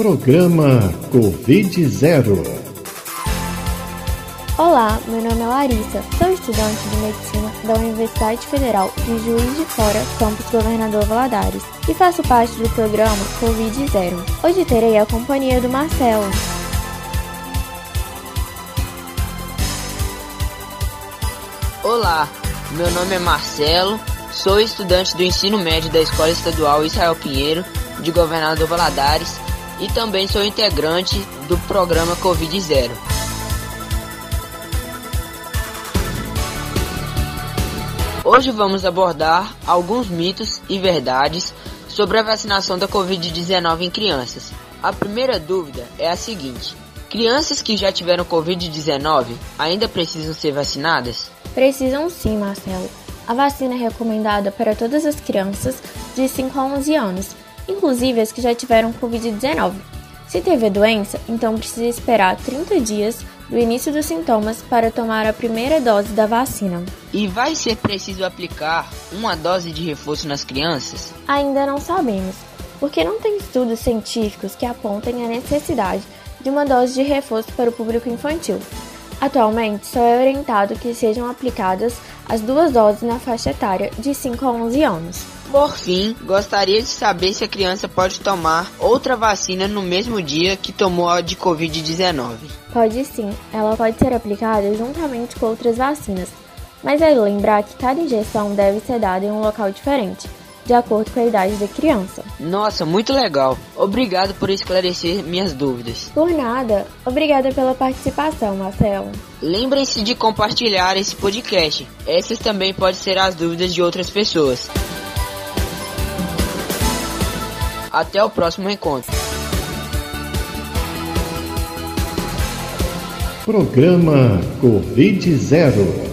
Programa Covid-0. Olá, meu nome é Larissa, sou estudante de medicina da Universidade Federal de Juiz de Fora, campus Governador Valadares, e faço parte do programa Covid-0. Hoje terei a companhia do Marcelo. Olá, meu nome é Marcelo, sou estudante do ensino médio da Escola Estadual Israel Pinheiro, de Governador Valadares e também sou integrante do programa Covid Zero. Hoje vamos abordar alguns mitos e verdades sobre a vacinação da Covid-19 em crianças. A primeira dúvida é a seguinte: crianças que já tiveram Covid-19 ainda precisam ser vacinadas? Precisam sim, Marcelo. A vacina é recomendada para todas as crianças de 5 a 11 anos inclusive as que já tiveram Covid-19. Se teve a doença, então precisa esperar 30 dias do início dos sintomas para tomar a primeira dose da vacina. E vai ser preciso aplicar uma dose de reforço nas crianças? Ainda não sabemos, porque não tem estudos científicos que apontem a necessidade de uma dose de reforço para o público infantil. Atualmente, só é orientado que sejam aplicadas as duas doses na faixa etária de 5 a 11 anos. Por fim, gostaria de saber se a criança pode tomar outra vacina no mesmo dia que tomou a de Covid-19. Pode sim, ela pode ser aplicada juntamente com outras vacinas, mas é lembrar que cada injeção deve ser dada em um local diferente, de acordo com a idade da criança. Nossa, muito legal! Obrigado por esclarecer minhas dúvidas. Por nada, obrigada pela participação, Marcelo. Lembrem-se de compartilhar esse podcast. Essas também podem ser as dúvidas de outras pessoas. Até o próximo encontro. Programa Covid Zero.